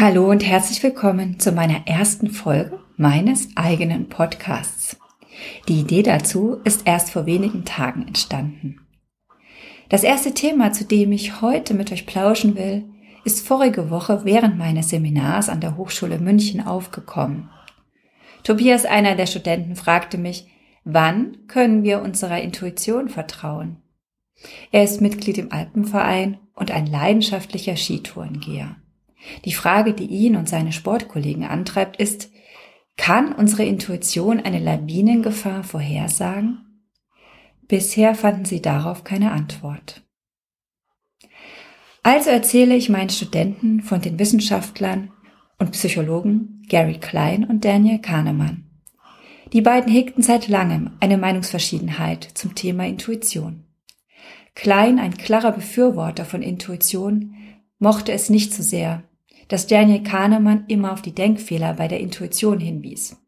Hallo und herzlich willkommen zu meiner ersten Folge meines eigenen Podcasts. Die Idee dazu ist erst vor wenigen Tagen entstanden. Das erste Thema, zu dem ich heute mit euch plauschen will, ist vorige Woche während meines Seminars an der Hochschule München aufgekommen. Tobias, einer der Studenten, fragte mich, wann können wir unserer Intuition vertrauen? Er ist Mitglied im Alpenverein und ein leidenschaftlicher Skitourengeher. Die Frage, die ihn und seine Sportkollegen antreibt, ist, kann unsere Intuition eine Lawinengefahr vorhersagen? Bisher fanden sie darauf keine Antwort. Also erzähle ich meinen Studenten von den Wissenschaftlern und Psychologen Gary Klein und Daniel Kahnemann. Die beiden hegten seit langem eine Meinungsverschiedenheit zum Thema Intuition. Klein, ein klarer Befürworter von Intuition, mochte es nicht so sehr, dass Daniel Kahnemann immer auf die Denkfehler bei der Intuition hinwies.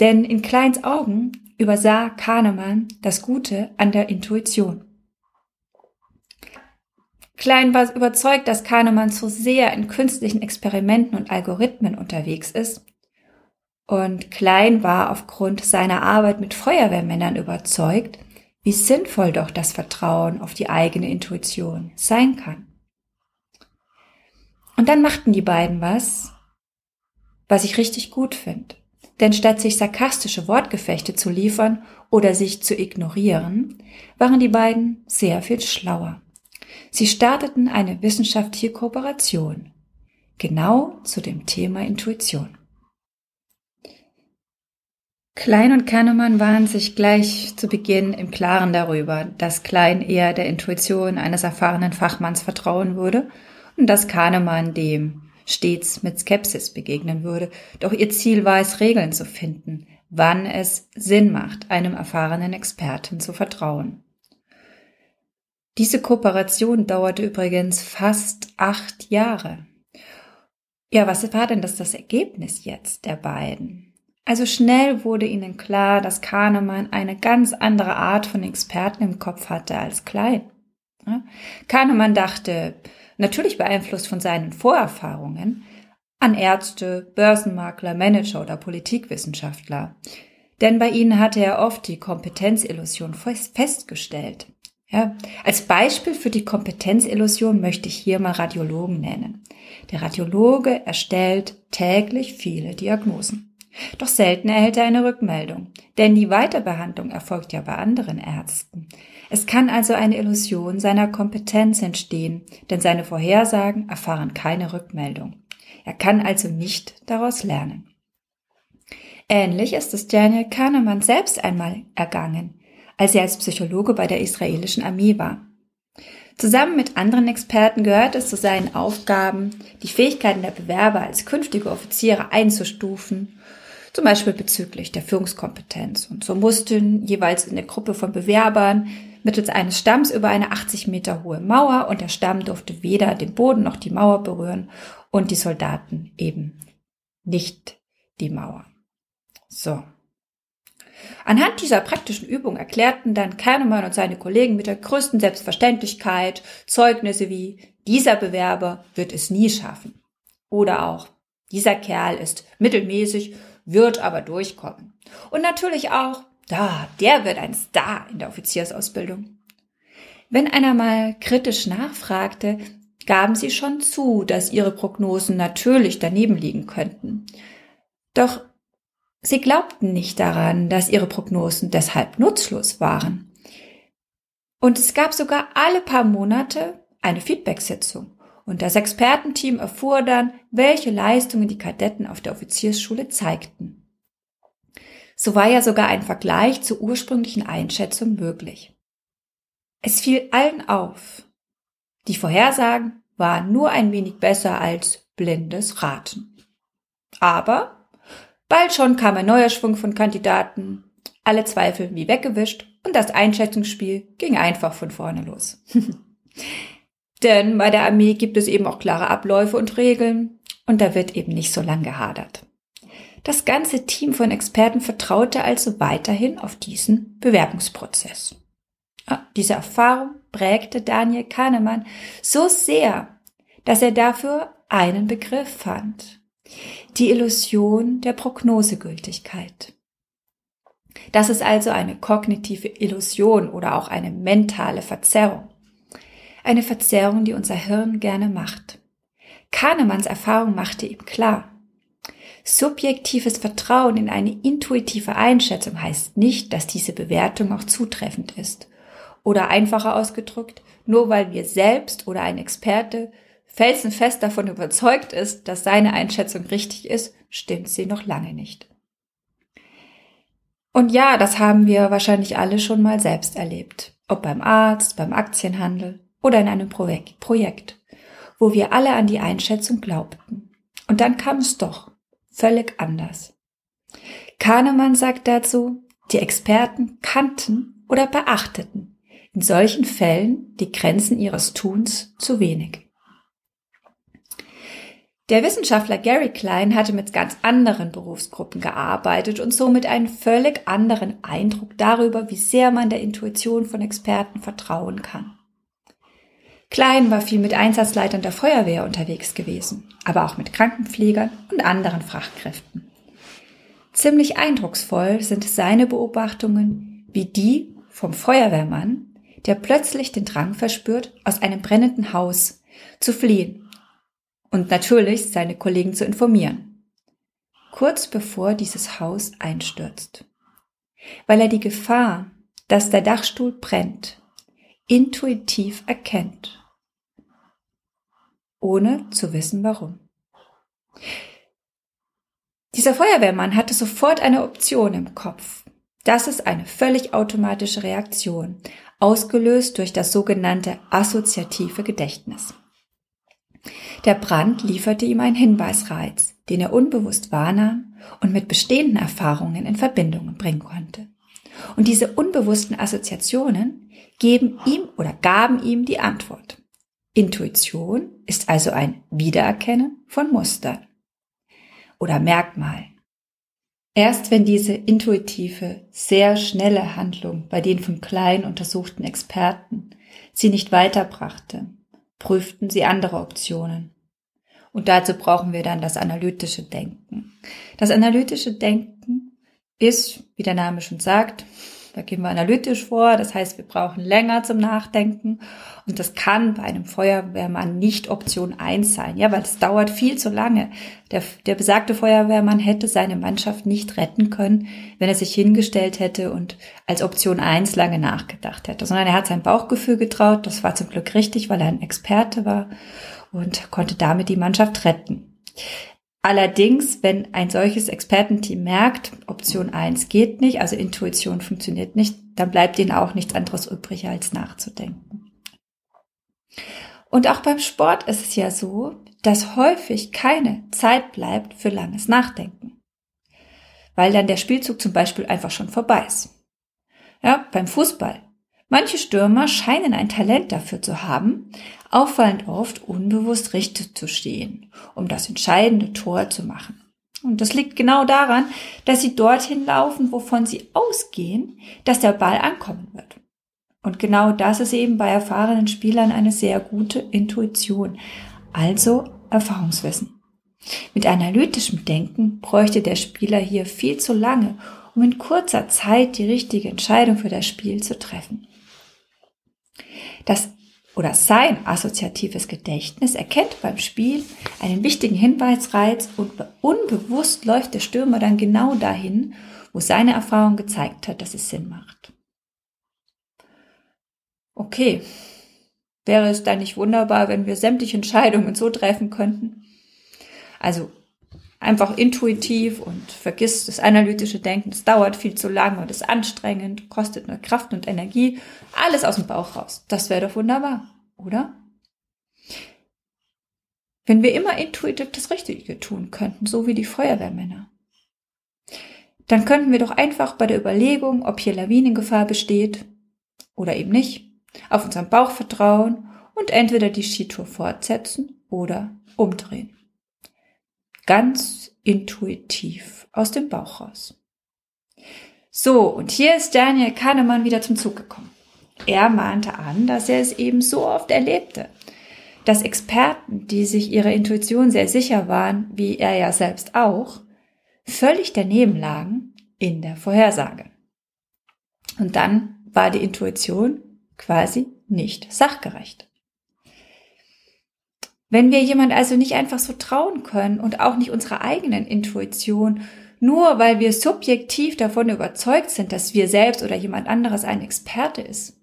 Denn in Kleins Augen übersah Kahnemann das Gute an der Intuition. Klein war überzeugt, dass Kahnemann zu sehr in künstlichen Experimenten und Algorithmen unterwegs ist. Und Klein war aufgrund seiner Arbeit mit Feuerwehrmännern überzeugt, wie sinnvoll doch das Vertrauen auf die eigene Intuition sein kann. Und dann machten die beiden was, was ich richtig gut finde. Denn statt sich sarkastische Wortgefechte zu liefern oder sich zu ignorieren, waren die beiden sehr viel schlauer. Sie starteten eine wissenschaftliche Kooperation, genau zu dem Thema Intuition. Klein und Kahnemann waren sich gleich zu Beginn im Klaren darüber, dass Klein eher der Intuition eines erfahrenen Fachmanns vertrauen würde und dass Kahnemann dem stets mit Skepsis begegnen würde. Doch ihr Ziel war es, Regeln zu finden, wann es Sinn macht, einem erfahrenen Experten zu vertrauen. Diese Kooperation dauerte übrigens fast acht Jahre. Ja, was war denn das, das Ergebnis jetzt der beiden? Also schnell wurde ihnen klar, dass Kahnemann eine ganz andere Art von Experten im Kopf hatte als Klein. Kahnemann dachte, natürlich beeinflusst von seinen Vorerfahrungen, an Ärzte, Börsenmakler, Manager oder Politikwissenschaftler. Denn bei ihnen hatte er oft die Kompetenzillusion festgestellt. Ja, als Beispiel für die Kompetenzillusion möchte ich hier mal Radiologen nennen. Der Radiologe erstellt täglich viele Diagnosen. Doch selten erhält er eine Rückmeldung, denn die Weiterbehandlung erfolgt ja bei anderen Ärzten. Es kann also eine Illusion seiner Kompetenz entstehen, denn seine Vorhersagen erfahren keine Rückmeldung. Er kann also nicht daraus lernen. Ähnlich ist es Daniel Kahnemann selbst einmal ergangen, als er als Psychologe bei der israelischen Armee war. Zusammen mit anderen Experten gehört es zu seinen Aufgaben, die Fähigkeiten der Bewerber als künftige Offiziere einzustufen zum Beispiel bezüglich der Führungskompetenz. Und so mussten jeweils in der Gruppe von Bewerbern mittels eines Stamms über eine 80 Meter hohe Mauer und der Stamm durfte weder den Boden noch die Mauer berühren und die Soldaten eben nicht die Mauer. So. Anhand dieser praktischen Übung erklärten dann Kahnemann und seine Kollegen mit der größten Selbstverständlichkeit Zeugnisse wie dieser Bewerber wird es nie schaffen. Oder auch dieser Kerl ist mittelmäßig, wird aber durchkommen. Und natürlich auch da, der wird ein Star in der Offiziersausbildung. Wenn einer mal kritisch nachfragte, gaben sie schon zu, dass ihre Prognosen natürlich daneben liegen könnten. Doch sie glaubten nicht daran, dass ihre Prognosen deshalb nutzlos waren. Und es gab sogar alle paar Monate eine Feedback-Sitzung. Und das Expertenteam erfuhr dann, welche Leistungen die Kadetten auf der Offiziersschule zeigten. So war ja sogar ein Vergleich zur ursprünglichen Einschätzung möglich. Es fiel allen auf. Die Vorhersagen waren nur ein wenig besser als blindes Raten. Aber bald schon kam ein neuer Schwung von Kandidaten, alle Zweifel wie weggewischt und das Einschätzungsspiel ging einfach von vorne los. Denn bei der Armee gibt es eben auch klare Abläufe und Regeln und da wird eben nicht so lang gehadert. Das ganze Team von Experten vertraute also weiterhin auf diesen Bewerbungsprozess. Ah, diese Erfahrung prägte Daniel Kahnemann so sehr, dass er dafür einen Begriff fand. Die Illusion der Prognosegültigkeit. Das ist also eine kognitive Illusion oder auch eine mentale Verzerrung. Eine Verzerrung, die unser Hirn gerne macht. Kahnemanns Erfahrung machte ihm klar, subjektives Vertrauen in eine intuitive Einschätzung heißt nicht, dass diese Bewertung auch zutreffend ist. Oder einfacher ausgedrückt, nur weil wir selbst oder ein Experte felsenfest davon überzeugt ist, dass seine Einschätzung richtig ist, stimmt sie noch lange nicht. Und ja, das haben wir wahrscheinlich alle schon mal selbst erlebt. Ob beim Arzt, beim Aktienhandel oder in einem Projekt, wo wir alle an die Einschätzung glaubten. Und dann kam es doch völlig anders. Kahnemann sagt dazu, die Experten kannten oder beachteten in solchen Fällen die Grenzen ihres Tuns zu wenig. Der Wissenschaftler Gary Klein hatte mit ganz anderen Berufsgruppen gearbeitet und somit einen völlig anderen Eindruck darüber, wie sehr man der Intuition von Experten vertrauen kann. Klein war viel mit Einsatzleitern der Feuerwehr unterwegs gewesen, aber auch mit Krankenpflegern und anderen Fachkräften. Ziemlich eindrucksvoll sind seine Beobachtungen, wie die vom Feuerwehrmann, der plötzlich den Drang verspürt, aus einem brennenden Haus zu fliehen und natürlich seine Kollegen zu informieren. Kurz bevor dieses Haus einstürzt. Weil er die Gefahr, dass der Dachstuhl brennt, intuitiv erkennt, ohne zu wissen warum. Dieser Feuerwehrmann hatte sofort eine Option im Kopf. Das ist eine völlig automatische Reaktion, ausgelöst durch das sogenannte assoziative Gedächtnis. Der Brand lieferte ihm einen Hinweisreiz, den er unbewusst wahrnahm und mit bestehenden Erfahrungen in Verbindung bringen konnte. Und diese unbewussten Assoziationen geben ihm oder gaben ihm die Antwort. Intuition ist also ein Wiedererkennen von Mustern oder Merkmalen. Erst wenn diese intuitive, sehr schnelle Handlung bei den von Klein untersuchten Experten sie nicht weiterbrachte, prüften sie andere Optionen. Und dazu brauchen wir dann das analytische Denken. Das analytische Denken ist, wie der Name schon sagt, da gehen wir analytisch vor, das heißt, wir brauchen länger zum Nachdenken und das kann bei einem Feuerwehrmann nicht Option eins sein, ja, weil es dauert viel zu lange. Der, der besagte Feuerwehrmann hätte seine Mannschaft nicht retten können, wenn er sich hingestellt hätte und als Option eins lange nachgedacht hätte, sondern er hat sein Bauchgefühl getraut, das war zum Glück richtig, weil er ein Experte war und konnte damit die Mannschaft retten. Allerdings, wenn ein solches Expertenteam merkt, Option 1 geht nicht, also Intuition funktioniert nicht, dann bleibt ihnen auch nichts anderes übrig, als nachzudenken. Und auch beim Sport ist es ja so, dass häufig keine Zeit bleibt für langes Nachdenken. Weil dann der Spielzug zum Beispiel einfach schon vorbei ist. Ja, beim Fußball. Manche Stürmer scheinen ein Talent dafür zu haben, auffallend oft unbewusst richtig zu stehen, um das entscheidende Tor zu machen. Und das liegt genau daran, dass sie dorthin laufen, wovon sie ausgehen, dass der Ball ankommen wird. Und genau das ist eben bei erfahrenen Spielern eine sehr gute Intuition, also Erfahrungswissen. Mit analytischem Denken bräuchte der Spieler hier viel zu lange, um in kurzer Zeit die richtige Entscheidung für das Spiel zu treffen. Das oder sein assoziatives Gedächtnis erkennt beim Spiel einen wichtigen Hinweisreiz und unbewusst läuft der Stürmer dann genau dahin, wo seine Erfahrung gezeigt hat, dass es Sinn macht. Okay, wäre es dann nicht wunderbar, wenn wir sämtliche Entscheidungen so treffen könnten? Also einfach intuitiv und vergisst das analytische Denken. Das dauert viel zu lange und ist anstrengend, kostet nur Kraft und Energie. Alles aus dem Bauch raus. Das wäre doch wunderbar, oder? Wenn wir immer intuitiv das Richtige tun könnten, so wie die Feuerwehrmänner, dann könnten wir doch einfach bei der Überlegung, ob hier Lawinengefahr besteht oder eben nicht, auf unseren Bauch vertrauen und entweder die Skitour fortsetzen oder umdrehen ganz intuitiv aus dem Bauch raus. So, und hier ist Daniel Kahnemann wieder zum Zug gekommen. Er mahnte an, dass er es eben so oft erlebte, dass Experten, die sich ihrer Intuition sehr sicher waren, wie er ja selbst auch, völlig daneben lagen in der Vorhersage. Und dann war die Intuition quasi nicht sachgerecht. Wenn wir jemand also nicht einfach so trauen können und auch nicht unserer eigenen Intuition, nur weil wir subjektiv davon überzeugt sind, dass wir selbst oder jemand anderes ein Experte ist,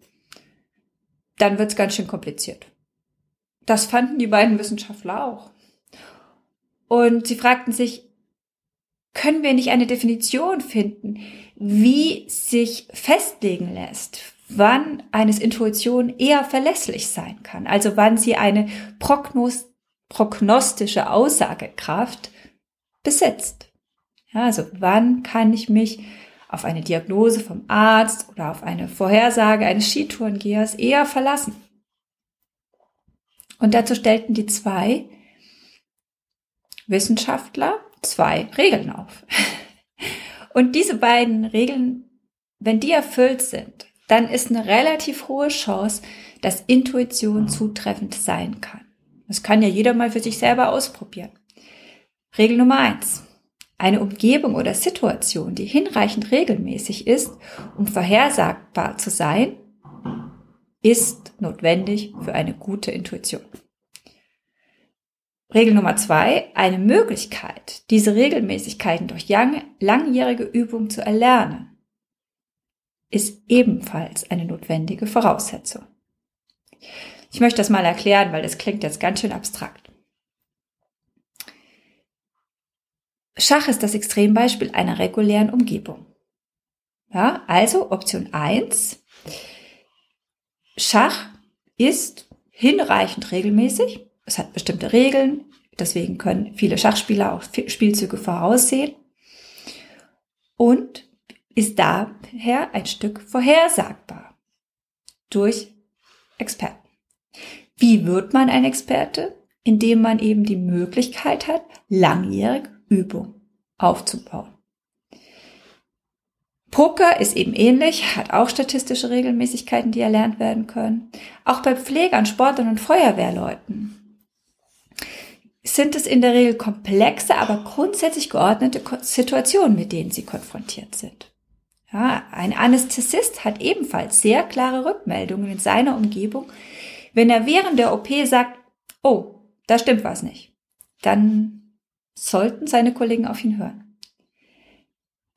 dann wird's ganz schön kompliziert. Das fanden die beiden Wissenschaftler auch. Und sie fragten sich, können wir nicht eine Definition finden, wie sich festlegen lässt, wann eines Intuition eher verlässlich sein kann, also wann sie eine Prognos prognostische Aussagekraft besitzt. Ja, also wann kann ich mich auf eine Diagnose vom Arzt oder auf eine Vorhersage eines Skitourengehers eher verlassen? Und dazu stellten die zwei Wissenschaftler zwei Regeln auf. Und diese beiden Regeln, wenn die erfüllt sind, dann ist eine relativ hohe Chance, dass Intuition zutreffend sein kann. Das kann ja jeder mal für sich selber ausprobieren. Regel Nummer eins. Eine Umgebung oder Situation, die hinreichend regelmäßig ist, um vorhersagbar zu sein, ist notwendig für eine gute Intuition. Regel Nummer zwei, eine Möglichkeit, diese Regelmäßigkeiten durch langjährige Übung zu erlernen, ist ebenfalls eine notwendige Voraussetzung. Ich möchte das mal erklären, weil das klingt jetzt ganz schön abstrakt. Schach ist das Extrembeispiel einer regulären Umgebung. Ja, also Option eins: Schach ist hinreichend regelmäßig es hat bestimmte Regeln, deswegen können viele Schachspieler auch Spielzüge voraussehen und ist daher ein Stück vorhersagbar durch Experten. Wie wird man ein Experte? Indem man eben die Möglichkeit hat, langjährig Übung aufzubauen. Poker ist eben ähnlich, hat auch statistische Regelmäßigkeiten, die erlernt werden können. Auch bei Pflegern, Sportlern und Feuerwehrleuten sind es in der Regel komplexe, aber grundsätzlich geordnete Situationen, mit denen sie konfrontiert sind. Ja, ein Anästhesist hat ebenfalls sehr klare Rückmeldungen in seiner Umgebung. Wenn er während der OP sagt, oh, da stimmt was nicht, dann sollten seine Kollegen auf ihn hören.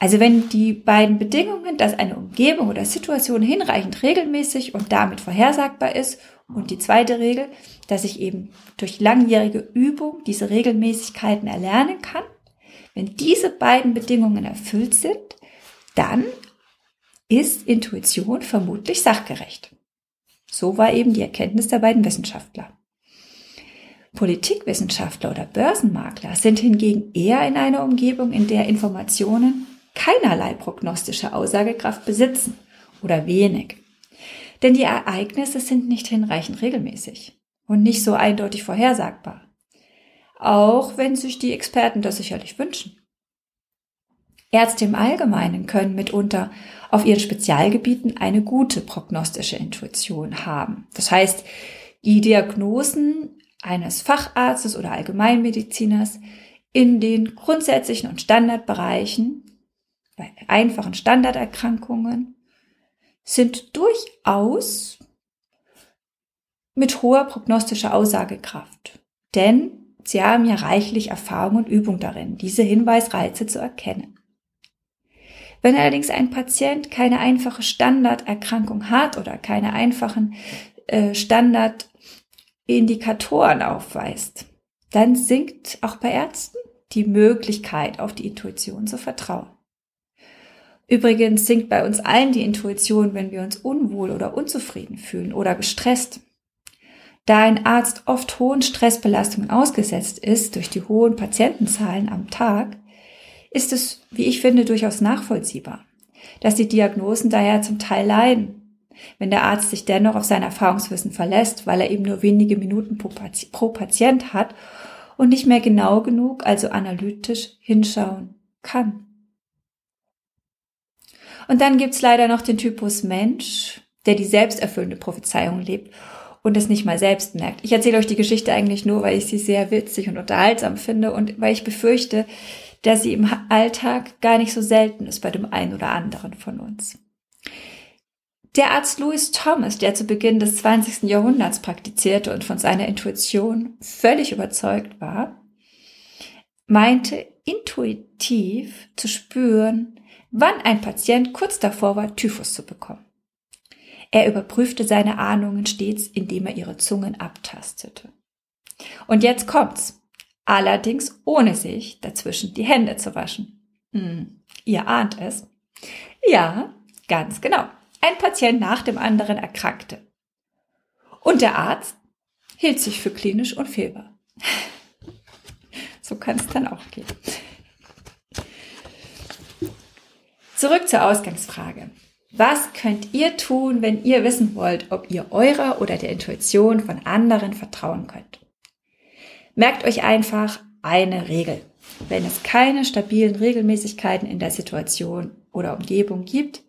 Also wenn die beiden Bedingungen, dass eine Umgebung oder Situation hinreichend regelmäßig und damit vorhersagbar ist und die zweite Regel, dass ich eben durch langjährige Übung diese Regelmäßigkeiten erlernen kann, wenn diese beiden Bedingungen erfüllt sind, dann ist Intuition vermutlich sachgerecht. So war eben die Erkenntnis der beiden Wissenschaftler. Politikwissenschaftler oder Börsenmakler sind hingegen eher in einer Umgebung, in der Informationen keinerlei prognostische Aussagekraft besitzen oder wenig. Denn die Ereignisse sind nicht hinreichend regelmäßig und nicht so eindeutig vorhersagbar. Auch wenn sich die Experten das sicherlich wünschen. Ärzte im Allgemeinen können mitunter auf ihren Spezialgebieten eine gute prognostische Intuition haben. Das heißt, die Diagnosen eines Facharztes oder Allgemeinmediziners in den grundsätzlichen und Standardbereichen bei einfachen Standarderkrankungen sind durchaus mit hoher prognostischer Aussagekraft. Denn sie haben ja reichlich Erfahrung und Übung darin, diese Hinweisreize zu erkennen. Wenn allerdings ein Patient keine einfache Standarderkrankung hat oder keine einfachen äh, Standardindikatoren aufweist, dann sinkt auch bei Ärzten die Möglichkeit, auf die Intuition zu vertrauen. Übrigens sinkt bei uns allen die Intuition, wenn wir uns unwohl oder unzufrieden fühlen oder gestresst. Da ein Arzt oft hohen Stressbelastungen ausgesetzt ist durch die hohen Patientenzahlen am Tag, ist es, wie ich finde, durchaus nachvollziehbar, dass die Diagnosen daher zum Teil leiden, wenn der Arzt sich dennoch auf sein Erfahrungswissen verlässt, weil er eben nur wenige Minuten pro, Patient hat und nicht mehr genau genug, also analytisch hinschauen kann. Und dann gibt's leider noch den Typus Mensch, der die selbsterfüllende Prophezeiung lebt und es nicht mal selbst merkt. Ich erzähle euch die Geschichte eigentlich nur, weil ich sie sehr witzig und unterhaltsam finde und weil ich befürchte, dass sie im Alltag gar nicht so selten ist bei dem einen oder anderen von uns. Der Arzt Louis Thomas, der zu Beginn des 20. Jahrhunderts praktizierte und von seiner Intuition völlig überzeugt war, meinte intuitiv zu spüren, wann ein Patient kurz davor war, Typhus zu bekommen. Er überprüfte seine Ahnungen stets, indem er ihre Zungen abtastete. Und jetzt kommt's. Allerdings ohne sich dazwischen die Hände zu waschen. Hm, ihr ahnt es. Ja, ganz genau. Ein Patient nach dem anderen erkrankte. Und der Arzt hielt sich für klinisch unfehlbar. So kann es dann auch gehen. Zurück zur Ausgangsfrage. Was könnt ihr tun, wenn ihr wissen wollt, ob ihr eurer oder der Intuition von anderen vertrauen könnt? Merkt euch einfach eine Regel. Wenn es keine stabilen Regelmäßigkeiten in der Situation oder Umgebung gibt,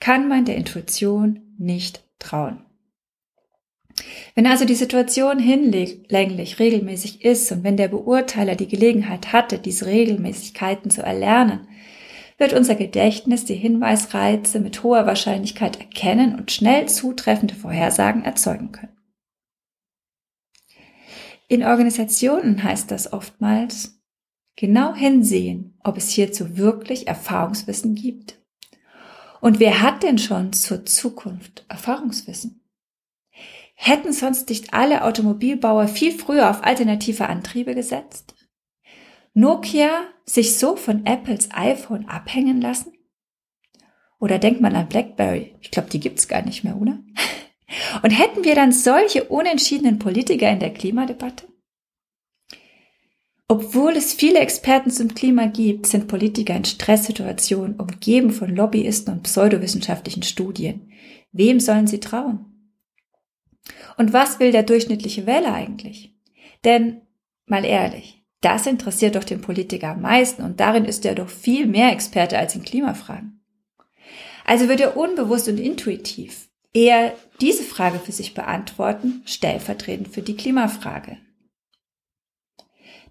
kann man der Intuition nicht trauen. Wenn also die Situation hinlänglich regelmäßig ist und wenn der Beurteiler die Gelegenheit hatte, diese Regelmäßigkeiten zu erlernen, wird unser Gedächtnis die Hinweisreize mit hoher Wahrscheinlichkeit erkennen und schnell zutreffende Vorhersagen erzeugen können. In Organisationen heißt das oftmals genau hinsehen, ob es hierzu wirklich Erfahrungswissen gibt. Und wer hat denn schon zur Zukunft Erfahrungswissen? Hätten sonst nicht alle Automobilbauer viel früher auf alternative Antriebe gesetzt? Nokia sich so von Apples iPhone abhängen lassen? Oder denkt man an BlackBerry? Ich glaube, die gibt's gar nicht mehr, oder? Und hätten wir dann solche unentschiedenen Politiker in der Klimadebatte? Obwohl es viele Experten zum Klima gibt, sind Politiker in Stresssituationen umgeben von Lobbyisten und pseudowissenschaftlichen Studien. Wem sollen sie trauen? Und was will der durchschnittliche Wähler eigentlich? Denn, mal ehrlich, das interessiert doch den Politiker am meisten und darin ist er doch viel mehr Experte als in Klimafragen. Also wird er unbewusst und intuitiv eher diese Frage für sich beantworten, stellvertretend für die Klimafrage.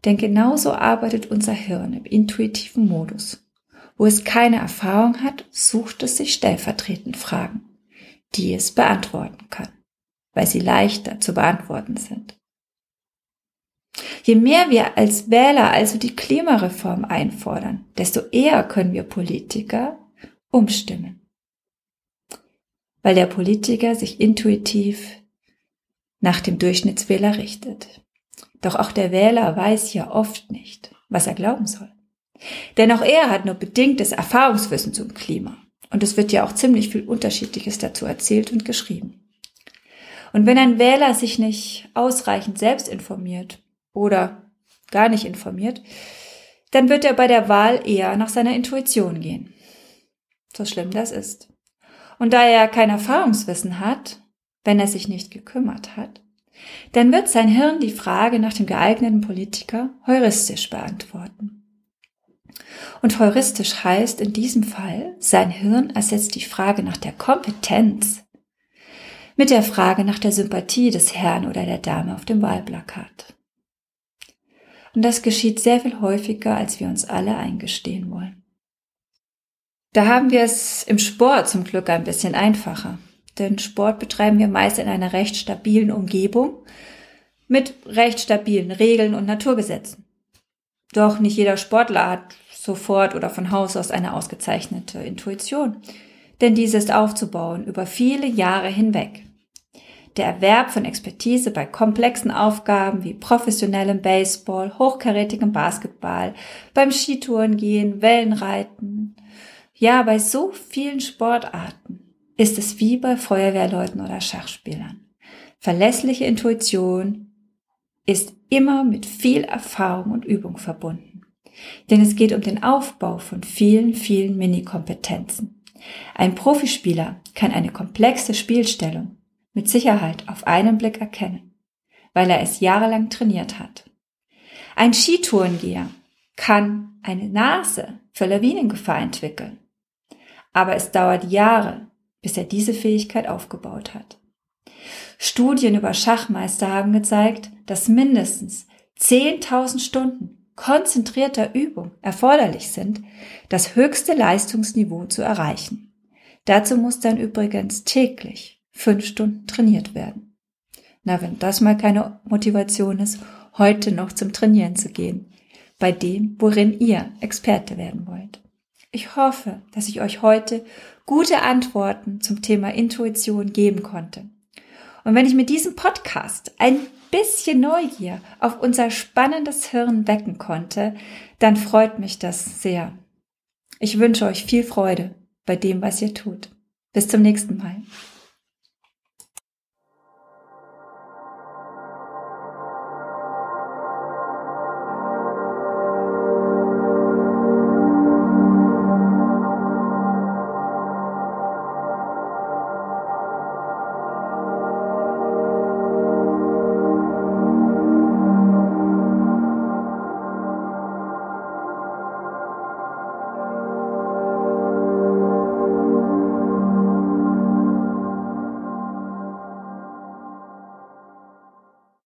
Denn genauso arbeitet unser Hirn im intuitiven Modus. Wo es keine Erfahrung hat, sucht es sich stellvertretend Fragen, die es beantworten kann, weil sie leichter zu beantworten sind. Je mehr wir als Wähler also die Klimareform einfordern, desto eher können wir Politiker umstimmen. Weil der Politiker sich intuitiv nach dem Durchschnittswähler richtet. Doch auch der Wähler weiß ja oft nicht, was er glauben soll. Denn auch er hat nur bedingtes Erfahrungswissen zum Klima. Und es wird ja auch ziemlich viel Unterschiedliches dazu erzählt und geschrieben. Und wenn ein Wähler sich nicht ausreichend selbst informiert oder gar nicht informiert, dann wird er bei der Wahl eher nach seiner Intuition gehen. So schlimm das ist. Und da er kein Erfahrungswissen hat, wenn er sich nicht gekümmert hat, dann wird sein Hirn die Frage nach dem geeigneten Politiker heuristisch beantworten. Und heuristisch heißt in diesem Fall, sein Hirn ersetzt die Frage nach der Kompetenz mit der Frage nach der Sympathie des Herrn oder der Dame auf dem Wahlplakat. Und das geschieht sehr viel häufiger, als wir uns alle eingestehen wollen. Da haben wir es im Sport zum Glück ein bisschen einfacher. Denn Sport betreiben wir meist in einer recht stabilen Umgebung mit recht stabilen Regeln und Naturgesetzen. Doch nicht jeder Sportler hat sofort oder von Haus aus eine ausgezeichnete Intuition. Denn diese ist aufzubauen über viele Jahre hinweg. Der Erwerb von Expertise bei komplexen Aufgaben wie professionellem Baseball, hochkarätigem Basketball, beim Skitourengehen, Wellenreiten, ja, bei so vielen Sportarten ist es wie bei Feuerwehrleuten oder Schachspielern. Verlässliche Intuition ist immer mit viel Erfahrung und Übung verbunden. Denn es geht um den Aufbau von vielen, vielen Mini-Kompetenzen. Ein Profispieler kann eine komplexe Spielstellung mit Sicherheit auf einen Blick erkennen, weil er es jahrelang trainiert hat. Ein Skitourengeher kann eine Nase für Lawinengefahr entwickeln, aber es dauert Jahre, bis er diese Fähigkeit aufgebaut hat. Studien über Schachmeister haben gezeigt, dass mindestens 10.000 Stunden konzentrierter Übung erforderlich sind, das höchste Leistungsniveau zu erreichen. Dazu muss dann übrigens täglich fünf Stunden trainiert werden. Na, wenn das mal keine Motivation ist, heute noch zum Trainieren zu gehen, bei dem, worin ihr Experte werden wollt. Ich hoffe, dass ich euch heute gute Antworten zum Thema Intuition geben konnte. Und wenn ich mit diesem Podcast ein bisschen Neugier auf unser spannendes Hirn wecken konnte, dann freut mich das sehr. Ich wünsche euch viel Freude bei dem, was ihr tut. Bis zum nächsten Mal.